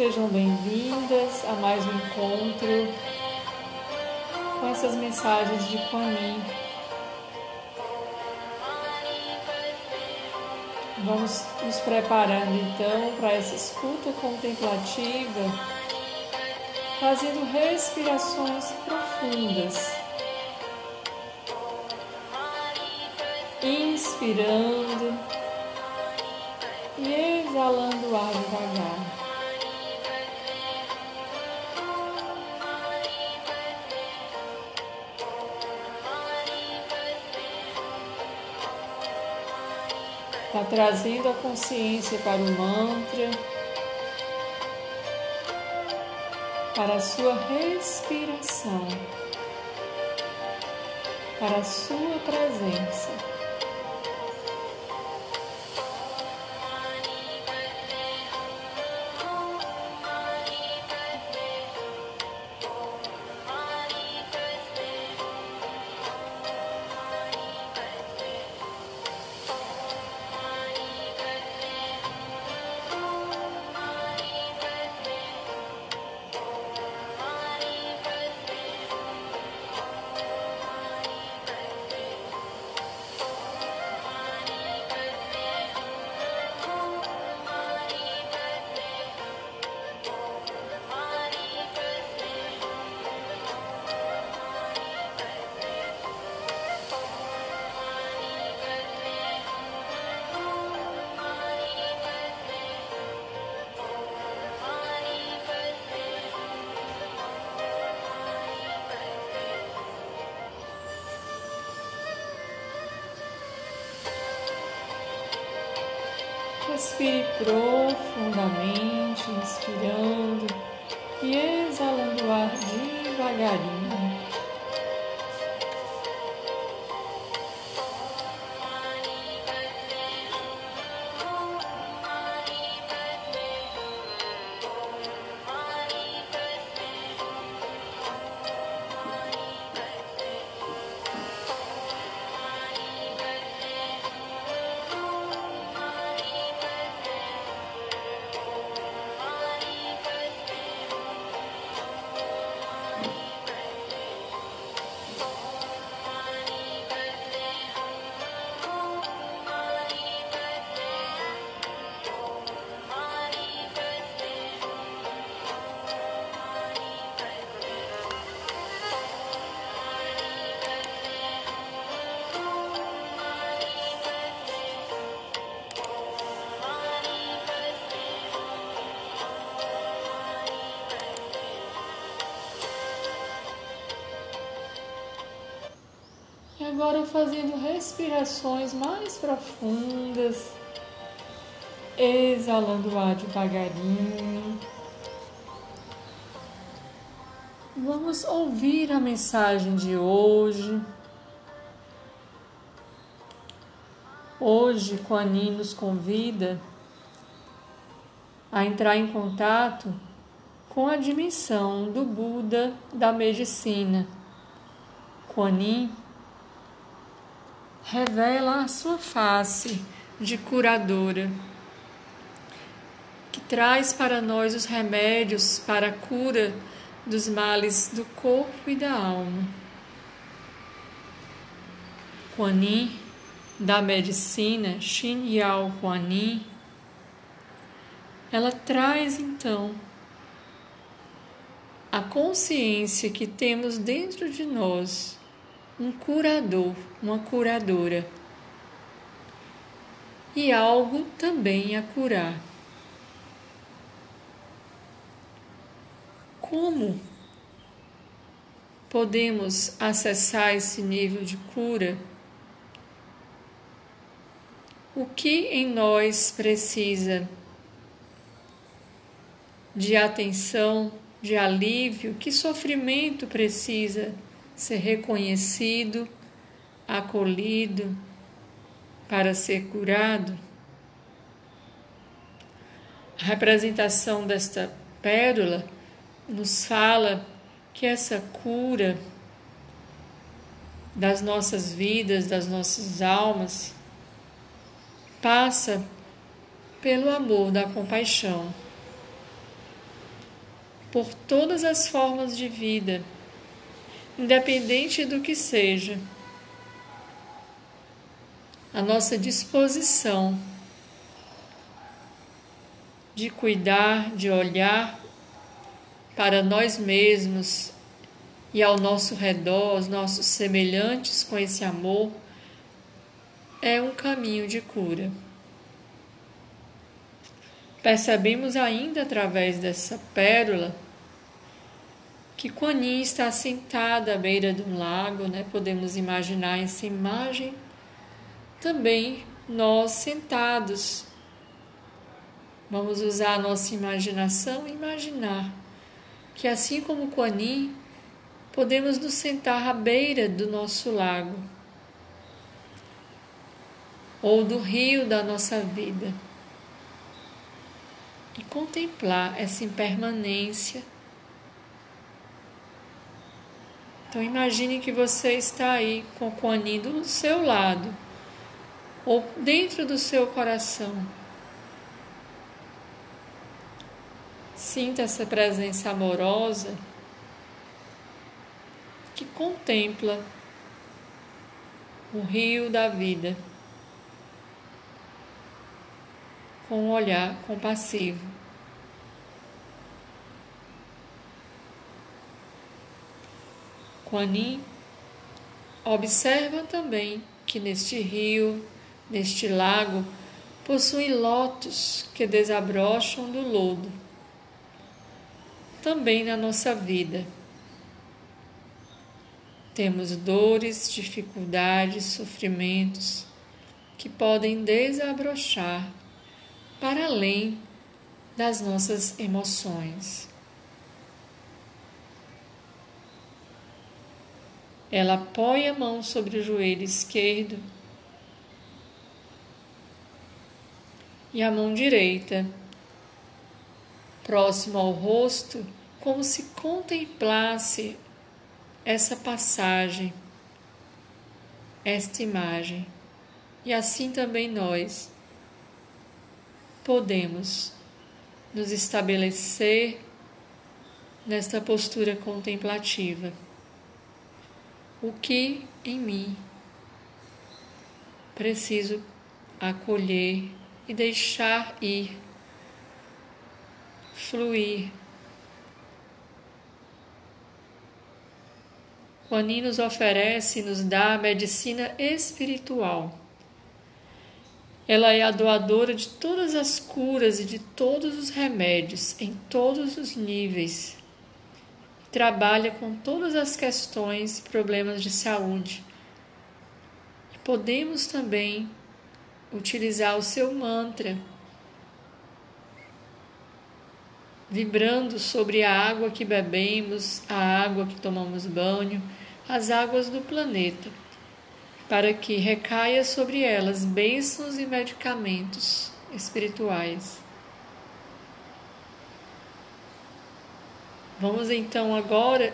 Sejam bem-vindas a mais um encontro com essas mensagens de Kuan. Vamos nos preparando então para essa escuta contemplativa, fazendo respirações profundas. Inspirando e exalando o ar devagar. Está trazendo a consciência para o mantra, para a sua respiração, para a sua presença. Respire profundamente, inspirando agora fazendo respirações mais profundas, exalando o ar devagarinho. Vamos ouvir a mensagem de hoje. Hoje, Kuan nos convida a entrar em contato com a dimensão do Buda da medicina. Kuan revela a sua face de curadora, que traz para nós os remédios para a cura dos males do corpo e da alma. Kuan Yin, da medicina Xin Yao Kuan ela traz então a consciência que temos dentro de nós um curador, uma curadora e algo também a curar. Como podemos acessar esse nível de cura? O que em nós precisa de atenção, de alívio? Que sofrimento precisa? Ser reconhecido, acolhido, para ser curado. A representação desta pérola nos fala que essa cura das nossas vidas, das nossas almas, passa pelo amor da compaixão. por todas as formas de vida, independente do que seja. A nossa disposição de cuidar, de olhar para nós mesmos e ao nosso redor, os nossos semelhantes com esse amor, é um caminho de cura. Percebemos ainda através dessa pérola que Quanin está sentada à beira de um lago, né? Podemos imaginar essa imagem também nós sentados. Vamos usar a nossa imaginação e imaginar que assim como Quanin, podemos nos sentar à beira do nosso lago ou do rio da nossa vida e contemplar essa impermanência. Então imagine que você está aí com o Kuan do seu lado ou dentro do seu coração. Sinta essa presença amorosa que contempla o rio da vida com um olhar compassivo. Quanin observa também que neste rio, neste lago, possuem lotos que desabrocham do lodo. Também na nossa vida temos dores, dificuldades, sofrimentos que podem desabrochar para além das nossas emoções. Ela apoia a mão sobre o joelho esquerdo e a mão direita próximo ao rosto, como se contemplasse essa passagem, esta imagem. E assim também nós podemos nos estabelecer nesta postura contemplativa. O que em mim preciso acolher e deixar ir, fluir Quani nos oferece e nos dá a medicina espiritual. Ela é a doadora de todas as curas e de todos os remédios, em todos os níveis. Trabalha com todas as questões e problemas de saúde. Podemos também utilizar o seu mantra, vibrando sobre a água que bebemos, a água que tomamos banho as águas do planeta, para que recaia sobre elas bênçãos e medicamentos espirituais. Vamos então agora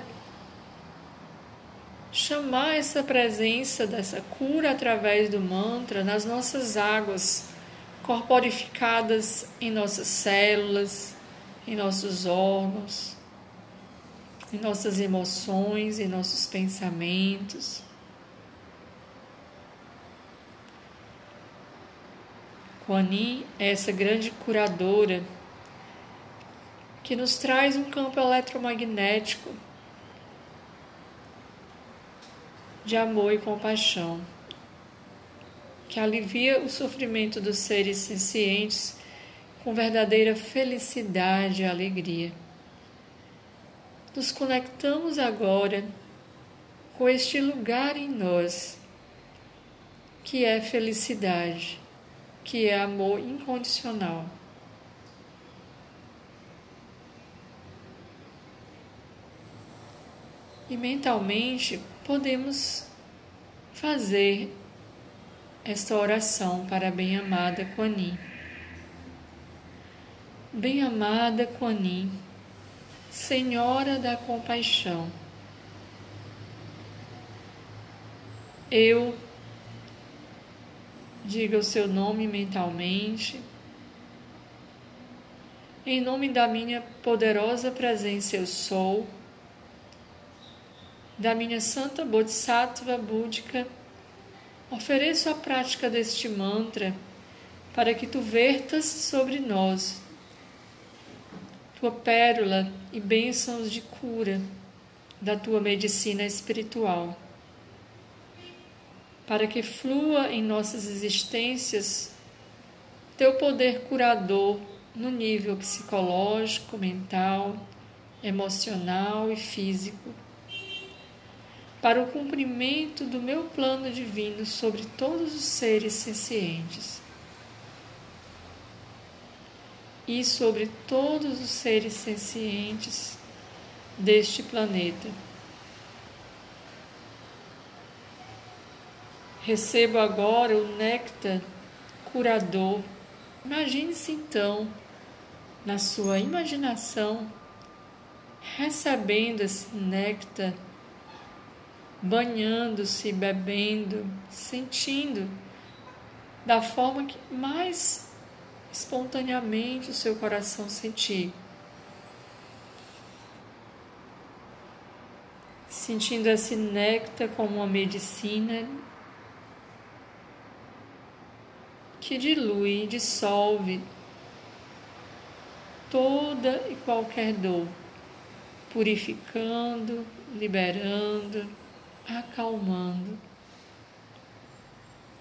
chamar essa presença dessa cura através do mantra nas nossas águas corporificadas em nossas células, em nossos órgãos em nossas emoções, em nossos pensamentos. Kuan é essa grande curadora que nos traz um campo eletromagnético de amor e compaixão, que alivia o sofrimento dos seres sencientes com verdadeira felicidade e alegria nos conectamos agora com este lugar em nós que é felicidade, que é amor incondicional. E mentalmente podemos fazer esta oração para a bem-amada Kuan Bem-amada Kuan Senhora da Compaixão, eu diga o seu nome mentalmente. Em nome da minha poderosa presença, eu sou, da minha santa Bodhisattva búdica, ofereço a prática deste mantra para que tu vertas sobre nós tua pérola e bênçãos de cura da tua medicina espiritual, para que flua em nossas existências teu poder curador no nível psicológico, mental, emocional e físico, para o cumprimento do meu plano divino sobre todos os seres sencientes e sobre todos os seres sencientes deste planeta. Recebo agora o néctar curador. Imagine-se então, na sua imaginação, recebendo esse néctar, banhando-se, bebendo, sentindo da forma que mais espontaneamente o seu coração sentir. Sentindo esse néctar como uma medicina que dilui, dissolve toda e qualquer dor, purificando, liberando, acalmando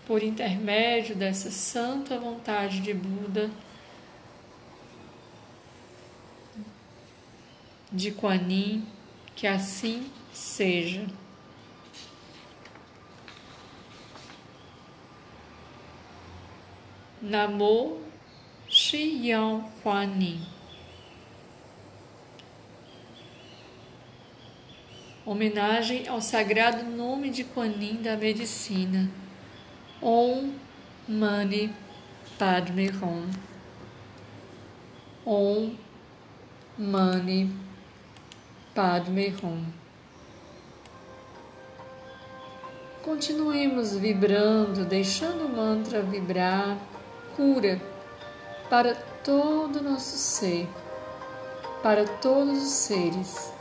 por intermédio dessa santa vontade de Buda, de Kuan Yin, que assim seja. Namo Shi Yang Kuan Yin. Homenagem ao sagrado nome de Kuan Yin da medicina Om Mani Padme Hum. Om Mani Padme Hum. Continuemos vibrando, deixando o mantra vibrar, cura para todo o nosso ser, para todos os seres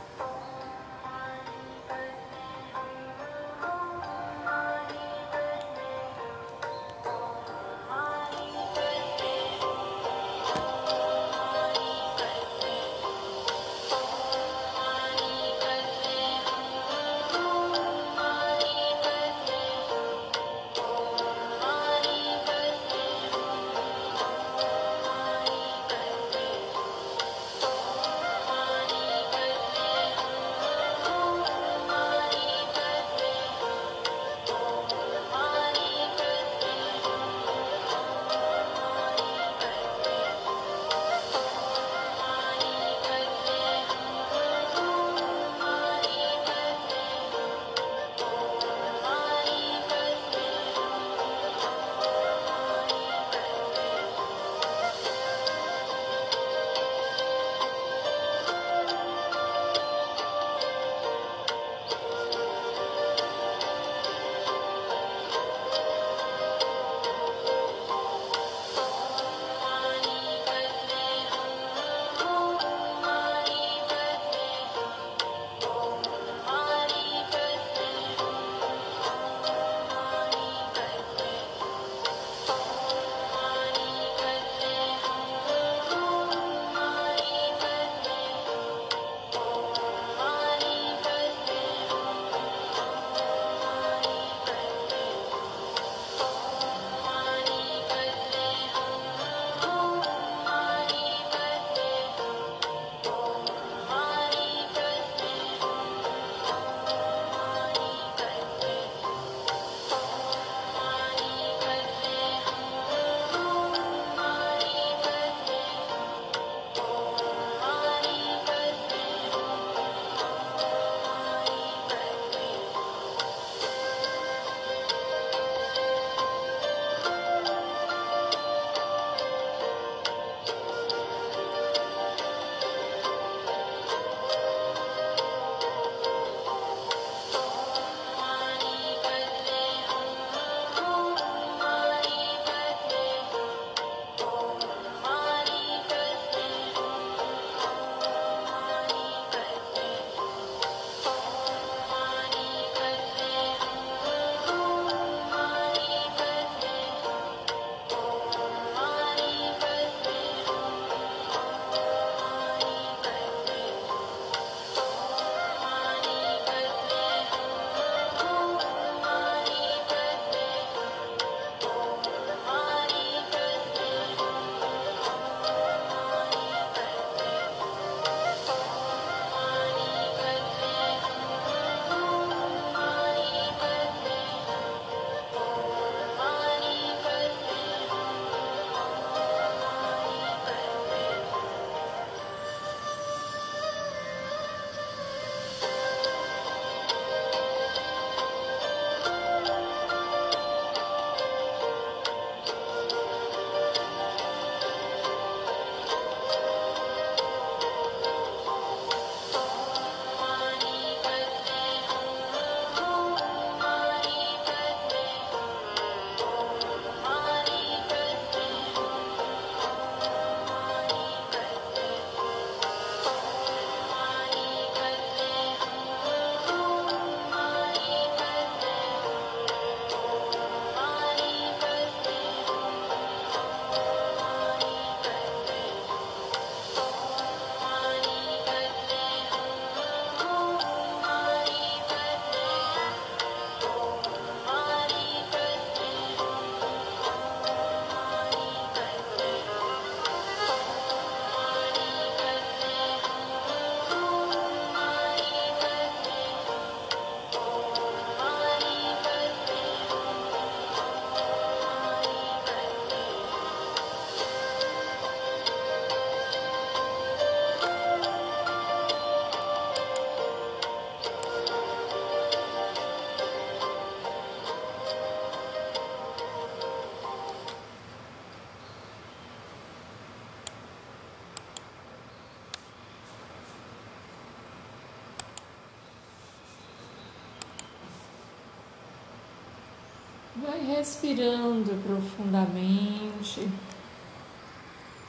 respirando profundamente.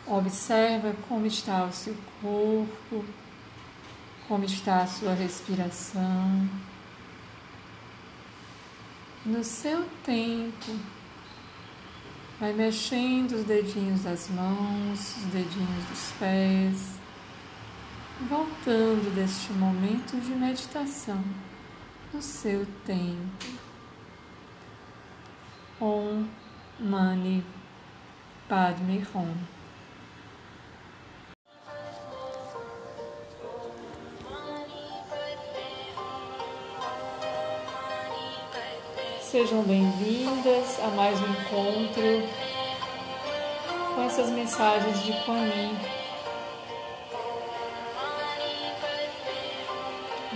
Observa como está o seu corpo, como está a sua respiração. No seu tempo, vai mexendo os dedinhos das mãos, os dedinhos dos pés, voltando deste momento de meditação no seu tempo. Om Mani Padme Hum. Sejam bem-vindas a mais um encontro com essas mensagens de Kuan Yin.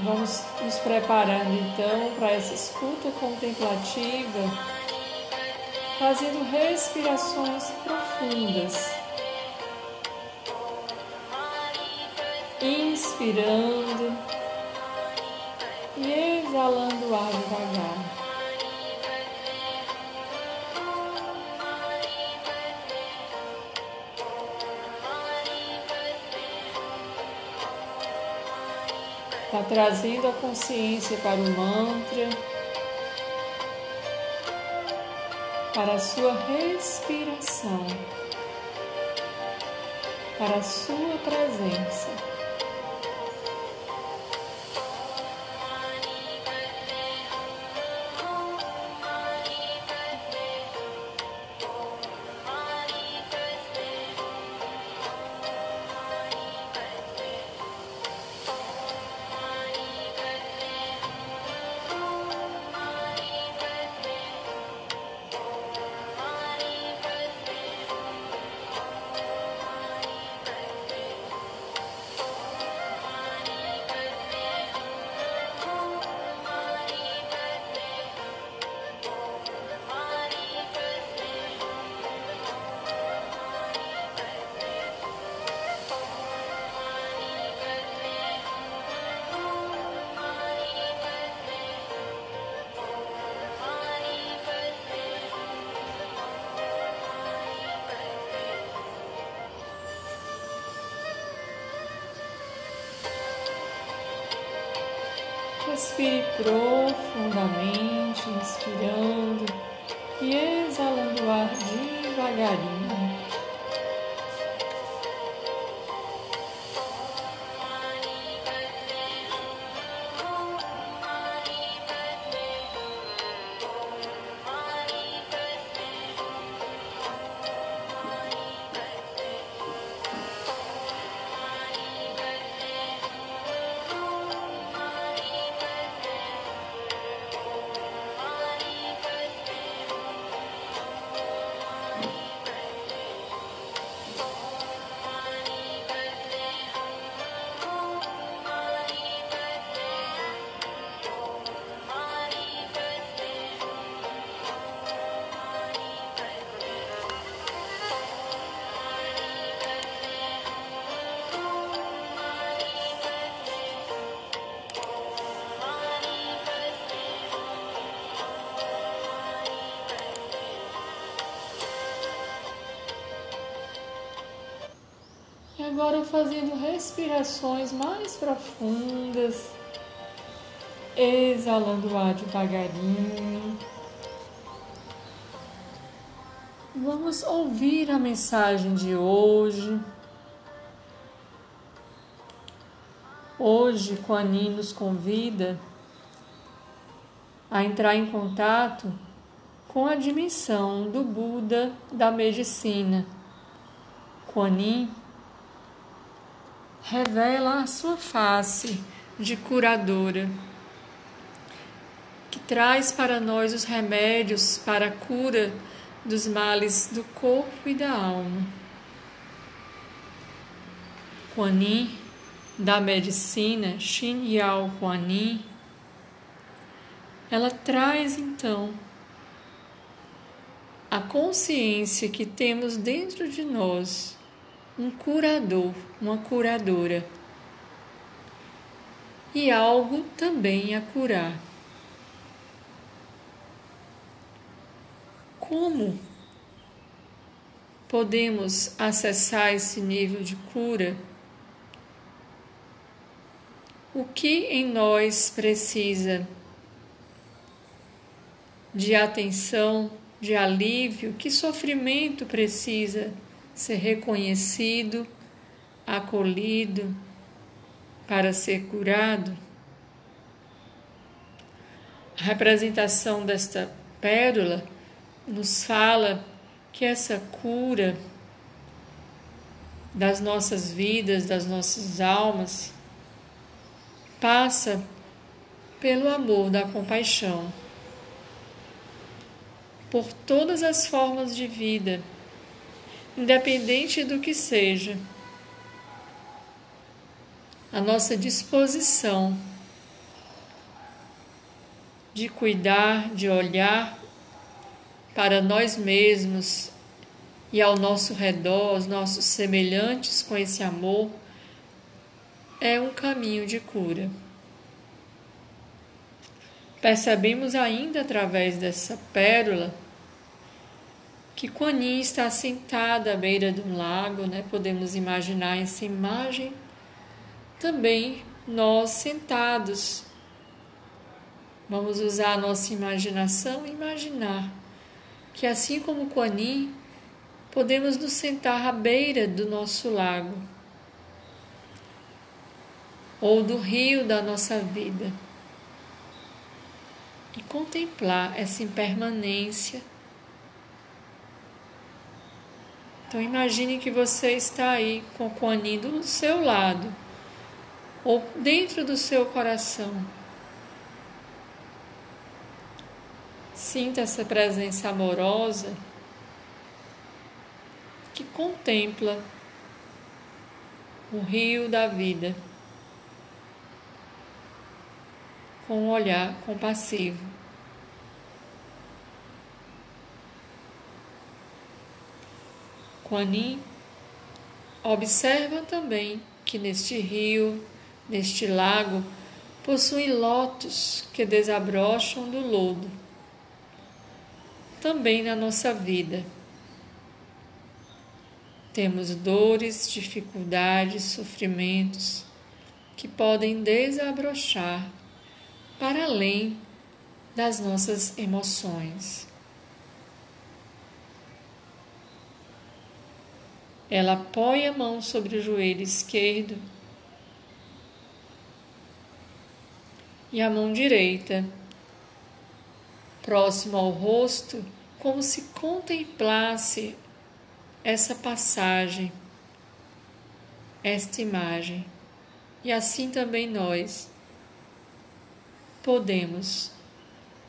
Vamos nos preparando então para essa escuta contemplativa fazendo respirações profundas. Inspirando e exalando o ar devagar. Está trazendo a consciência para o mantra. Para a sua respiração, para a sua presença. Profundamente, inspirando agora fazendo respirações mais profundas, exalando o ar devagarinho. Vamos ouvir a mensagem de hoje. Hoje, Kuan nos convida a entrar em contato com a dimensão do Buda da medicina. Kuan revela a sua face de curadora, que traz para nós os remédios para a cura dos males do corpo e da alma. Kuan Yin, da medicina Xin Yao Kuan Yin, ela traz então a consciência que temos dentro de nós um curador, uma curadora e algo também a curar. como podemos acessar esse nível de cura? O que em nós precisa de atenção, de alívio? Que sofrimento precisa ser reconhecido, acolhido para ser curado? A representação desta pérola nos fala que essa cura das nossas vidas, das nossas almas, passa pelo amor da compaixão por todas as formas de vida, independente do que seja. A nossa disposição de cuidar, de olhar para nós mesmos e ao nosso redor, os nossos semelhantes com esse amor, é um caminho de cura. Percebemos ainda através dessa pérola que Kuan Yin está sentada à beira de um lago, né? Podemos imaginar essa imagem também nós sentados. Vamos usar a nossa imaginação e imaginar que assim como Kuan Yin, podemos nos sentar à beira do nosso lago ou do rio da nossa vida e contemplar essa impermanência. Então imagine que você está aí com o Kuan do seu lado ou dentro do seu coração. Sinta essa presença amorosa que contempla o rio da vida com um olhar compassivo. Kuan Yin observa também que neste rio, neste lago, possui lotos que desabrocham do lodo. Também na nossa vida. Temos dores, dificuldades, sofrimentos que podem desabrochar para além das nossas emoções. Ela apoia a mão sobre o joelho esquerdo e a mão direita próximo ao rosto, como se contemplasse essa passagem, esta imagem. E assim também nós podemos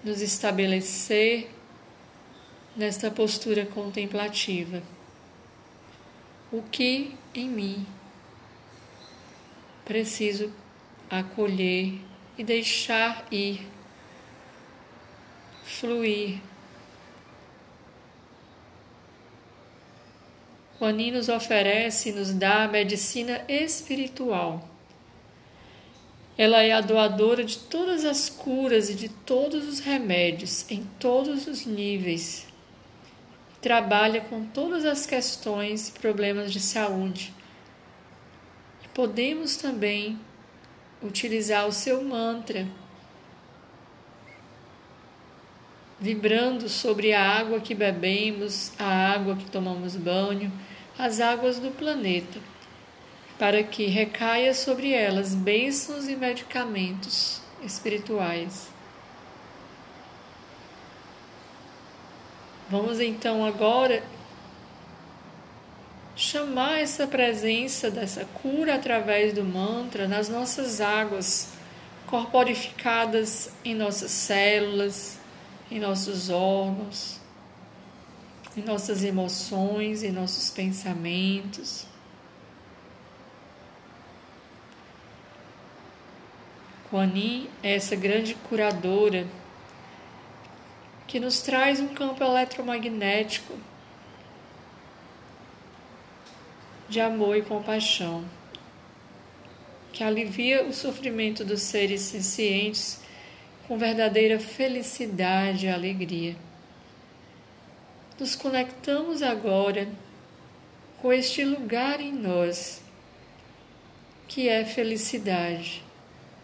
nos estabelecer nesta postura contemplativa. O que em mim preciso acolher e deixar ir, fluir. Juanin nos oferece nos dá a medicina espiritual ela é a doadora de todas as curas e de todos os remédios em todos os níveis. Trabalha com todas as questões e problemas de saúde. Podemos também utilizar o seu mantra, vibrando sobre a água que bebemos, a água que tomamos banho, as águas do planeta para que recaia sobre elas bênçãos e medicamentos espirituais. Vamos então agora chamar essa presença dessa cura através do mantra nas nossas águas corporificadas em nossas células, em nossos órgãos, em nossas emoções, em nossos pensamentos. Kuan Yin é essa grande curadora que nos traz um campo eletromagnético de amor e compaixão, que alivia o sofrimento dos seres sencientes com verdadeira felicidade e alegria. nos conectamos agora com este lugar em nós que é felicidade,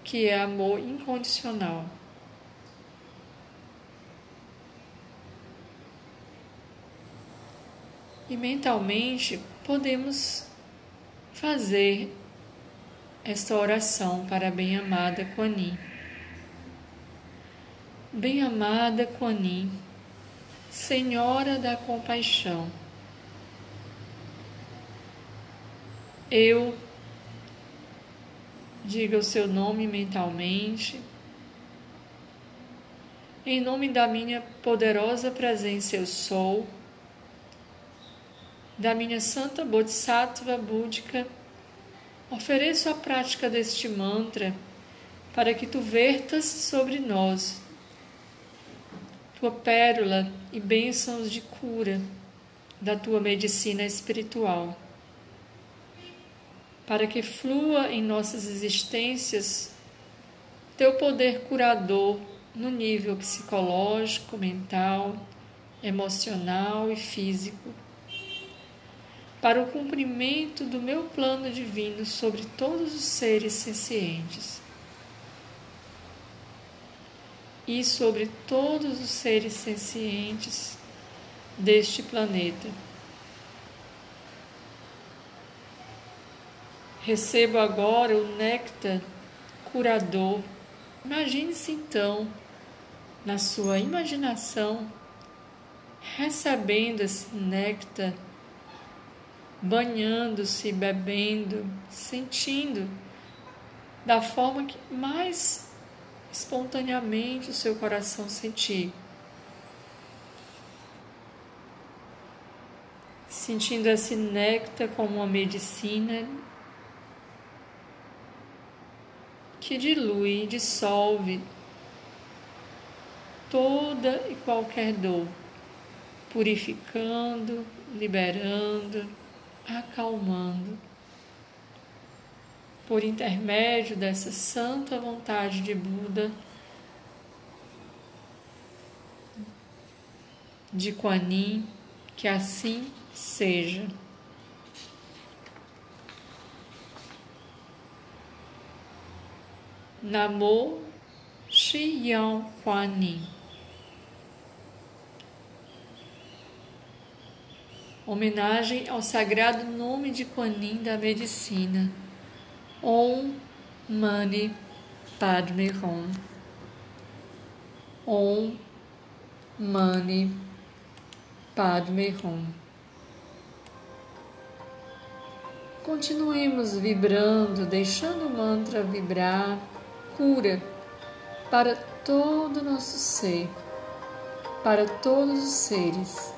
que é amor incondicional. E mentalmente podemos fazer esta oração para a bem-amada Kuan Bem-amada Kuan Senhora da Compaixão, eu diga o seu nome mentalmente. Em nome da minha poderosa presença, eu sou da minha santa Bodhisattva búdica, ofereço a prática deste mantra para que tu vertas sobre nós tua pérola e bênçãos de cura da tua medicina espiritual, para que flua em nossas existências teu poder curador no nível psicológico, mental, emocional e físico para o cumprimento do meu plano divino sobre todos os seres sencientes e sobre todos os seres sencientes deste planeta. Recebo agora o néctar curador. Imagine-se então, na sua imaginação, recebendo esse néctar banhando-se, bebendo, sentindo da forma que mais espontaneamente o seu coração sentir. Sentindo esse néctar como uma medicina que dilui, dissolve toda e qualquer dor, purificando, liberando acalmando. Por intermédio dessa santa vontade de Buda, de Kuan Yin, que assim seja. Namo Yang Kuan Yin. Homenagem ao sagrado nome de Kuan Yin da medicina. Om Mani Padme Hum. Om Mani Padme Hum. Continuemos vibrando, deixando o mantra vibrar, cura para todo o nosso ser, para todos os seres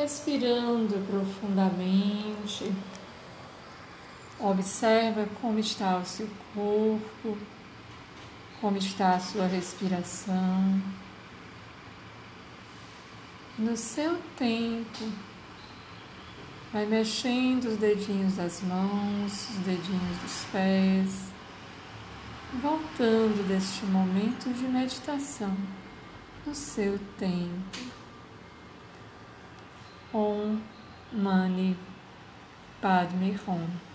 respirando profundamente. Observa como está o seu corpo, como está a sua respiração. No seu tempo, vai mexendo os dedinhos das mãos, os dedinhos dos pés, voltando deste momento de meditação no seu tempo. Om Mani Padme Hum.